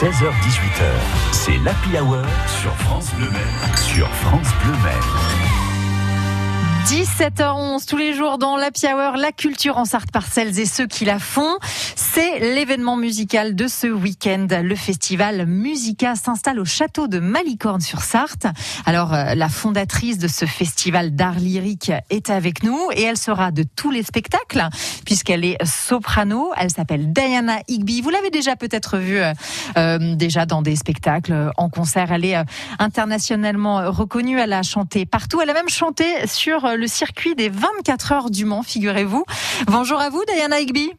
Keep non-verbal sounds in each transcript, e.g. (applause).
16h-18h, c'est l'Happy Hour sur France Bleu Maine. Sur France Bleu Maine. 17h11 tous les jours dans l'Happy Hour, la culture en Sarthe par celles et ceux qui la font. C'est l'événement musical de ce week-end. Le festival Musica s'installe au château de Malicorne sur Sarthe. Alors, euh, la fondatrice de ce festival d'art lyrique est avec nous et elle sera de tous les spectacles puisqu'elle est soprano. Elle s'appelle Diana Higby. Vous l'avez déjà peut-être vue euh, euh, déjà dans des spectacles, en concert. Elle est internationalement reconnue. Elle a chanté partout. Elle a même chanté sur le circuit des 24 heures du Mans, figurez-vous. Bonjour à vous, Diana Higby.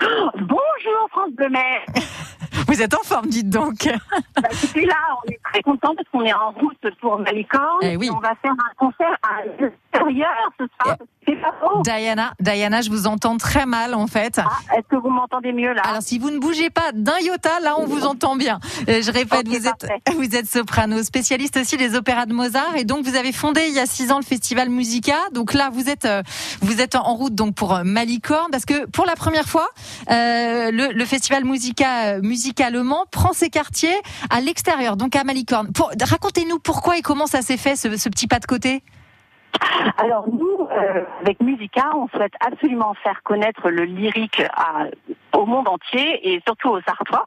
Bonjour France Bleu Mer. (laughs) Vous êtes en forme, dites donc. Bah, là, on est très content parce qu'on est en route pour Malicorne. Eh oui. On va faire un concert à l'extérieur ce soir. Eh. C'est pas faux. Diana, Diana, je vous entends très mal en fait. Ah, Est-ce que vous m'entendez mieux là? Alors si vous ne bougez pas d'un iota, là on vous entend bien. Euh, Je répète, vous êtes parfait. (laughs) vous êtes soprano, spécialiste aussi des opéras de Mozart et donc vous avez fondé il y a six ans le festival Musica. Donc là vous êtes euh, vous êtes en route donc pour euh, Malicorne parce que pour la première fois euh, le, le festival Musica Musica Le Mans prend ses quartiers à l'extérieur donc à Malicorne. Racontez-nous pourquoi et comment ça s'est fait ce petit pas de côté. Alors nous, euh, avec Musica, on souhaite absolument faire connaître le lyrique au monde entier et surtout aux Sartois.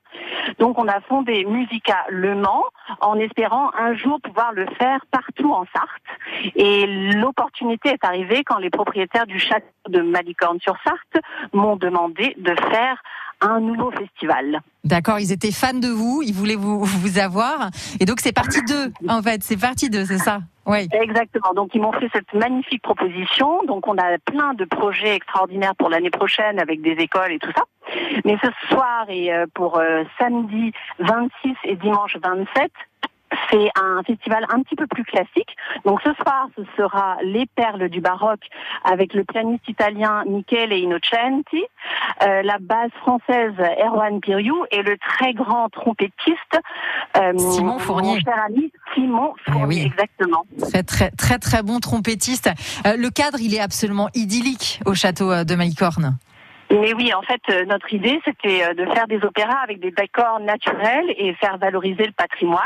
Donc on a fondé Musica Le Mans en espérant un jour pouvoir le faire partout en Sarthe. Et l'opportunité est arrivée quand les propriétaires du château de Malicorne-sur-Sarthe m'ont demandé de faire un nouveau festival. D'accord, ils étaient fans de vous, ils voulaient vous, vous avoir et donc c'est parti d'eux en fait, c'est parti d'eux, c'est ça? Oui. Exactement. Donc ils m'ont fait cette magnifique proposition. Donc on a plein de projets extraordinaires pour l'année prochaine avec des écoles et tout ça. Mais ce soir et euh, pour euh, samedi 26 et dimanche 27, c'est un festival un petit peu plus classique. Donc ce soir, ce sera les perles du baroque avec le pianiste italien Michele Innocenti, euh, la basse française Erwan Piriou et le très grand trompettiste euh, Simon Fournier. Mon cher ami Simon Eh Fournier, oui. exactement. Très très très très bon trompettiste. Euh, le cadre, il est absolument idyllique au château euh, de Malicorne. Mais oui, en fait, euh, notre idée, c'était euh, de faire des opéras avec des décors naturels et faire valoriser le patrimoine.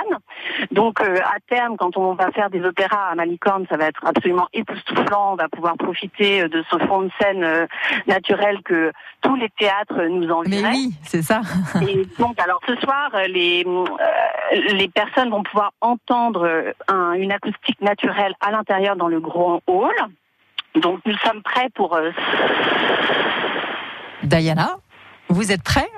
Donc, euh, à terme, quand on va faire des opéras à Malicorne, ça va être absolument époustouflant. On va pouvoir profiter de ce fond de scène euh, naturel que tous les théâtres nous Mais enverraient. oui, c'est ça. Et donc, alors ce soir, les euh, les personnes vont pouvoir entendre un- une acoustique naturelle à l'intérieur dans le grand hall. Donc, nous sommes prêts pour Diana, vous êtes prêts?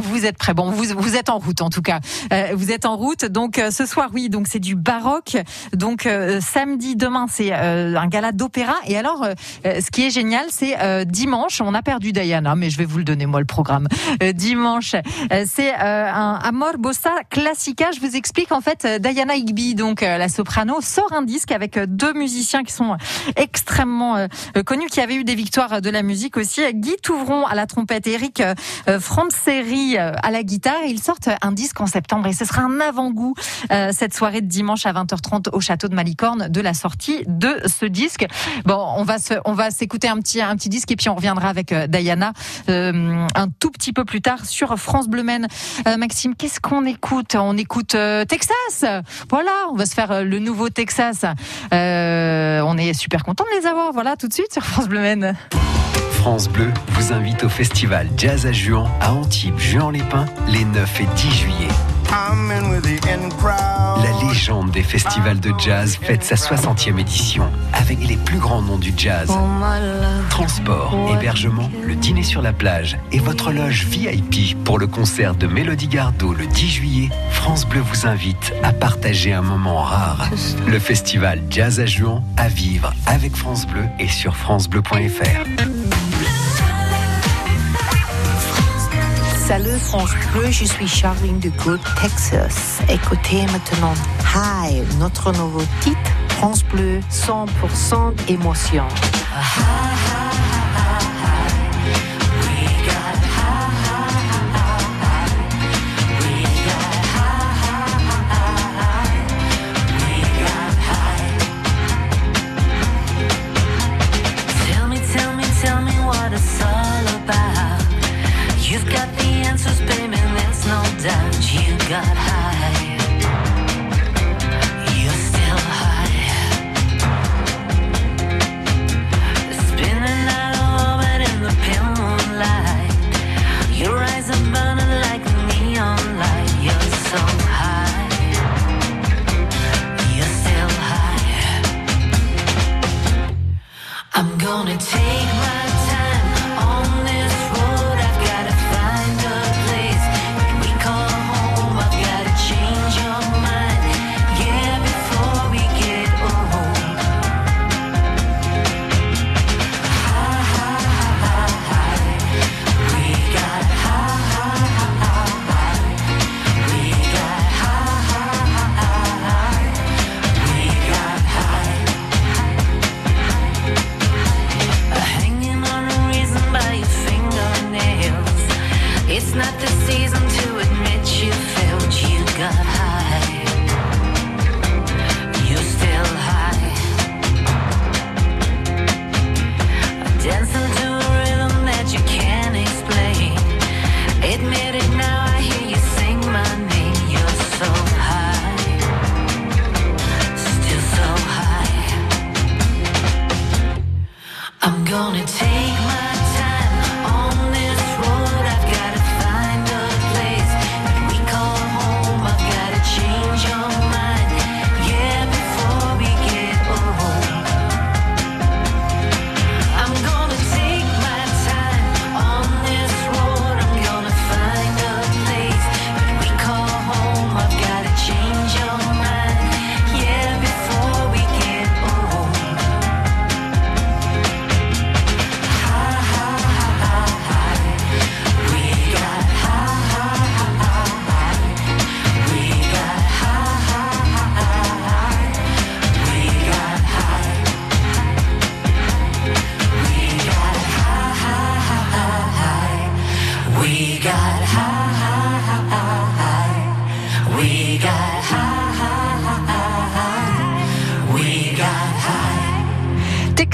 Vous êtes prêts. Bon, vous, vous êtes en route en tout cas. Euh, vous êtes en route. Donc euh, ce soir, oui, donc c'est du baroque. Donc euh, samedi, demain, c'est euh, un gala d'opéra. Et alors, euh, euh, ce qui est génial, c'est dimanche. On a perdu Diana, mais je vais vous le donner moi le programme. Dimanche, c'est un Amor Bossa Classica. Je vous explique en fait. Diana Higby, donc la soprano, sort un disque avec deux musiciens qui sont extrêmement connus, qui avaient eu des victoires de la musique aussi. Guy Touvron à la trompette, et Eric euh, euh, à la guitare. Ils sortent un disque en septembre et ce sera un avant-goût euh, cette soirée de dimanche à 20h30 au château de Malicorne de la sortie de ce disque. Bon, on va on va s'écouter un petit, un petit disque et puis on reviendra avec euh, Diana un tout petit peu plus tard sur France Bleu Maine. Maxime, qu'est-ce qu'on écoute? On écoute Texas. Voilà, on va se faire le nouveau Texas. On est super content de les avoir. Voilà, tout de suite sur France Bleu Maine. France Bleu vous invite au festival Jazz à Juan à Antibes, Juan-les-Pins, les 9 et 10 juillet. I'm in with the in crowd. La légende des festivals de jazz fête sa 60e édition avec les plus grands noms du jazz. Transport, hébergement, le dîner sur la plage et votre loge VIP pour le concert de Mélodie Gardot le 10 juillet. France Bleu vous invite à partager un moment rare. Le festival Jazz à Juan à vivre avec France Bleu et sur francebleu.fr. Salut France Bleu, je suis Charline de Good, Texas. Écoutez maintenant Hi, notre nouveau titre, France Bleu, 100% émotion. Tell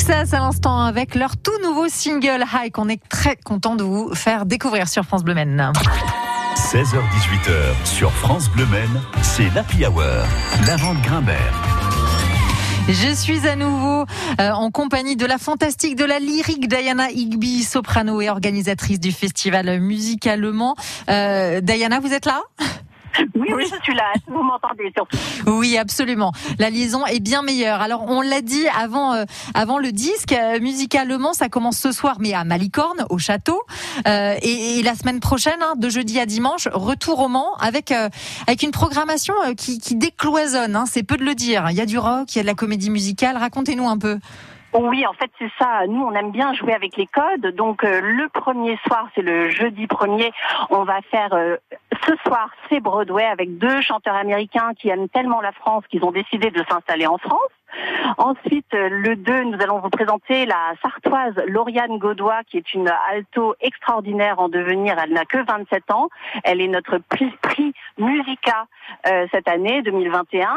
Texas à l'instant avec leur tout nouveau single High qu'on est très content de vous faire découvrir sur France Bleu Maine. 16h-18h sur France Bleu Maine, c'est l'Happy Hour. Lavande Grimbert. Je suis à nouveau euh, en compagnie de la fantastique, de la lyrique Diana Higby, soprano et organisatrice du festival musicalement. Euh, Diana, vous êtes là? (laughs) Oui, oui, je suis là. Vous m'entendez surtout. Oui, absolument. La liaison est bien meilleure. Alors, on l'a dit avant, euh, avant le disque, euh, musicalement, ça commence ce soir, mais à Malicorne, au château. Euh, et, et la semaine prochaine, hein, de jeudi à dimanche, retour au Mans avec, euh, avec une programmation euh, qui, qui décloisonne. Hein, c'est peu de le dire. Il y a du rock, il y a de la comédie musicale. Racontez-nous un peu. Oui, en fait, c'est ça. Nous, on aime bien jouer avec les codes. Donc, euh, le premier soir, c'est le jeudi premier. On va faire euh, ce soir, c'est Broadway avec deux chanteurs américains qui aiment tellement la France qu'ils ont décidé de s'installer en France. Ensuite, euh, le 2, nous allons vous présenter la sartoise Lauriane Gaudois, qui est une alto extraordinaire en devenir. Elle n'a que 27 ans. Elle est notre prix, prix Musica euh, cette année, 2021.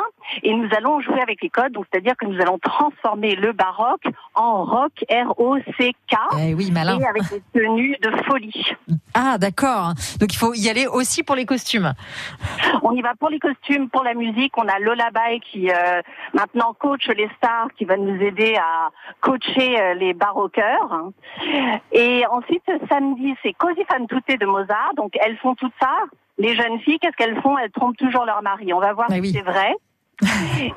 Et nous allons jouer avec les codes, donc c'est-à-dire que nous allons transformer le baroque en rock, R-O-C-K. Eh oui, malin. Et avec des tenues de folie. Ah, d'accord. Donc, il faut y aller aussi pour les costumes. On y va pour les costumes, pour la musique. On a Lola Bay qui euh, maintenant coach les stars, qui va nous aider à coacher euh, les baroqueurs. Et ensuite, samedi, c'est Così fan tutte de Mozart. Donc, elles font tout ça. Les jeunes filles, qu'est-ce qu'elles font? Elles trompent toujours leur mari. On va voir Ah si oui. c'est vrai. (laughs)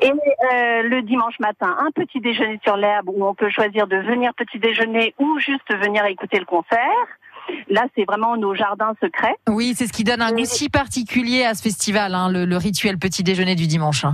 Et euh, le dimanche matin, un petit déjeuner sur l'herbe où on peut choisir de venir petit déjeuner ou juste venir écouter le concert. Là, c'est vraiment nos jardins secrets. Oui, c'est ce qui donne un goût si particulier à ce festival, hein, le, le rituel petit déjeuner du dimanche. hein.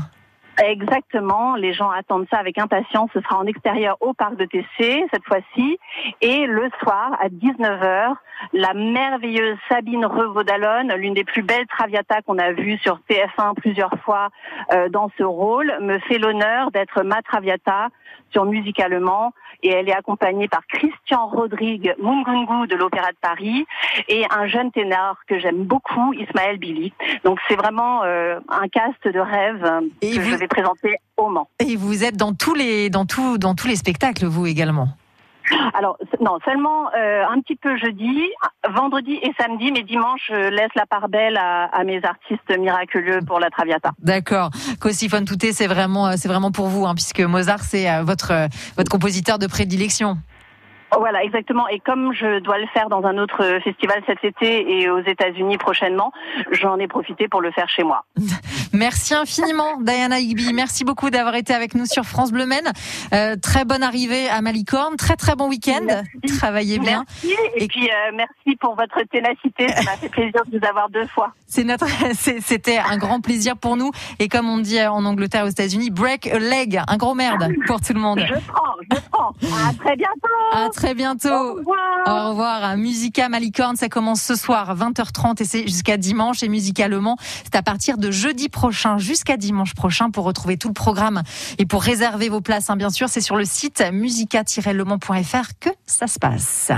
Exactement, les gens attendent ça avec impatience. Ce sera en extérieur au parc de TC cette fois-ci. Et le soir, à 19h, la merveilleuse Sabine Revaudalon, l'une des plus belles Traviata qu'on a vues sur TF1 plusieurs fois euh, dans ce rôle, me fait l'honneur d'être ma Traviata sur Musicalement. Et elle est accompagnée par Christian Rodrigue Mungungu de l'Opéra de Paris et un jeune ténor que j'aime beaucoup, Ismaël Billy. Donc c'est vraiment euh, un cast de rêve Et que vous- je vais présenter au Mans. Et vous êtes dans tous les, dans tout, dans tous les spectacles, vous également. Alors non, seulement euh, un petit peu jeudi, vendredi et samedi, mais dimanche, je laisse la part belle à, à mes artistes miraculeux pour la Traviata. D'accord. Così fan tutte, c'est vraiment, euh, c'est vraiment pour vous, hein, puisque Mozart, c'est euh, votre, votre compositeur de prédilection. Voilà, exactement. Et comme je dois le faire dans un autre festival cet été et aux États-Unis prochainement, j'en ai profité pour le faire chez moi. (laughs) Merci infiniment, Diana Higby. Merci beaucoup d'avoir été avec nous sur France Bleu Maine. Euh, très bonne arrivée à Malicorne. Très, très bon week-end. Travaillez bien. Merci. Et, Et- puis euh, merci pour votre ténacité. Ça m'a fait plaisir de vous avoir deux fois. (laughs) C'est notre, (laughs) c'était un grand plaisir pour nous. Et comme on dit en Angleterre aux États-Unis, break a leg. Un gros merde pour tout le monde. Je prends, je prends. À très bientôt. À très Au bientôt. revoir. Au revoir. à Musica Malicorne, ça commence ce soir à 20h30 et c'est jusqu'à dimanche. Et Musicalement, c'est à partir de jeudi prochain jusqu'à dimanche prochain pour retrouver tout le programme et pour réserver vos places. hein, bien sûr, c'est sur le site musica-lemans.fr que ça se passe.